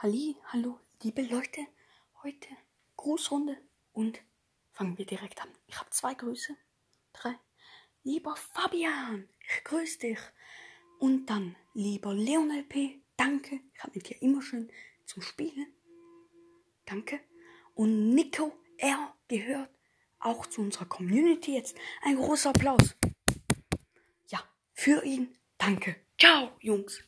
Halli, hallo, liebe Leute. Heute Grußrunde und fangen wir direkt an. Ich habe zwei Grüße. Drei. Lieber Fabian, ich grüße dich. Und dann, lieber Leonel P., danke. Ich habe mit dir immer schön zum Spielen. Danke. Und Nico R. gehört auch zu unserer Community jetzt. Ein großer Applaus. Ja, für ihn. Danke. Ciao, Jungs.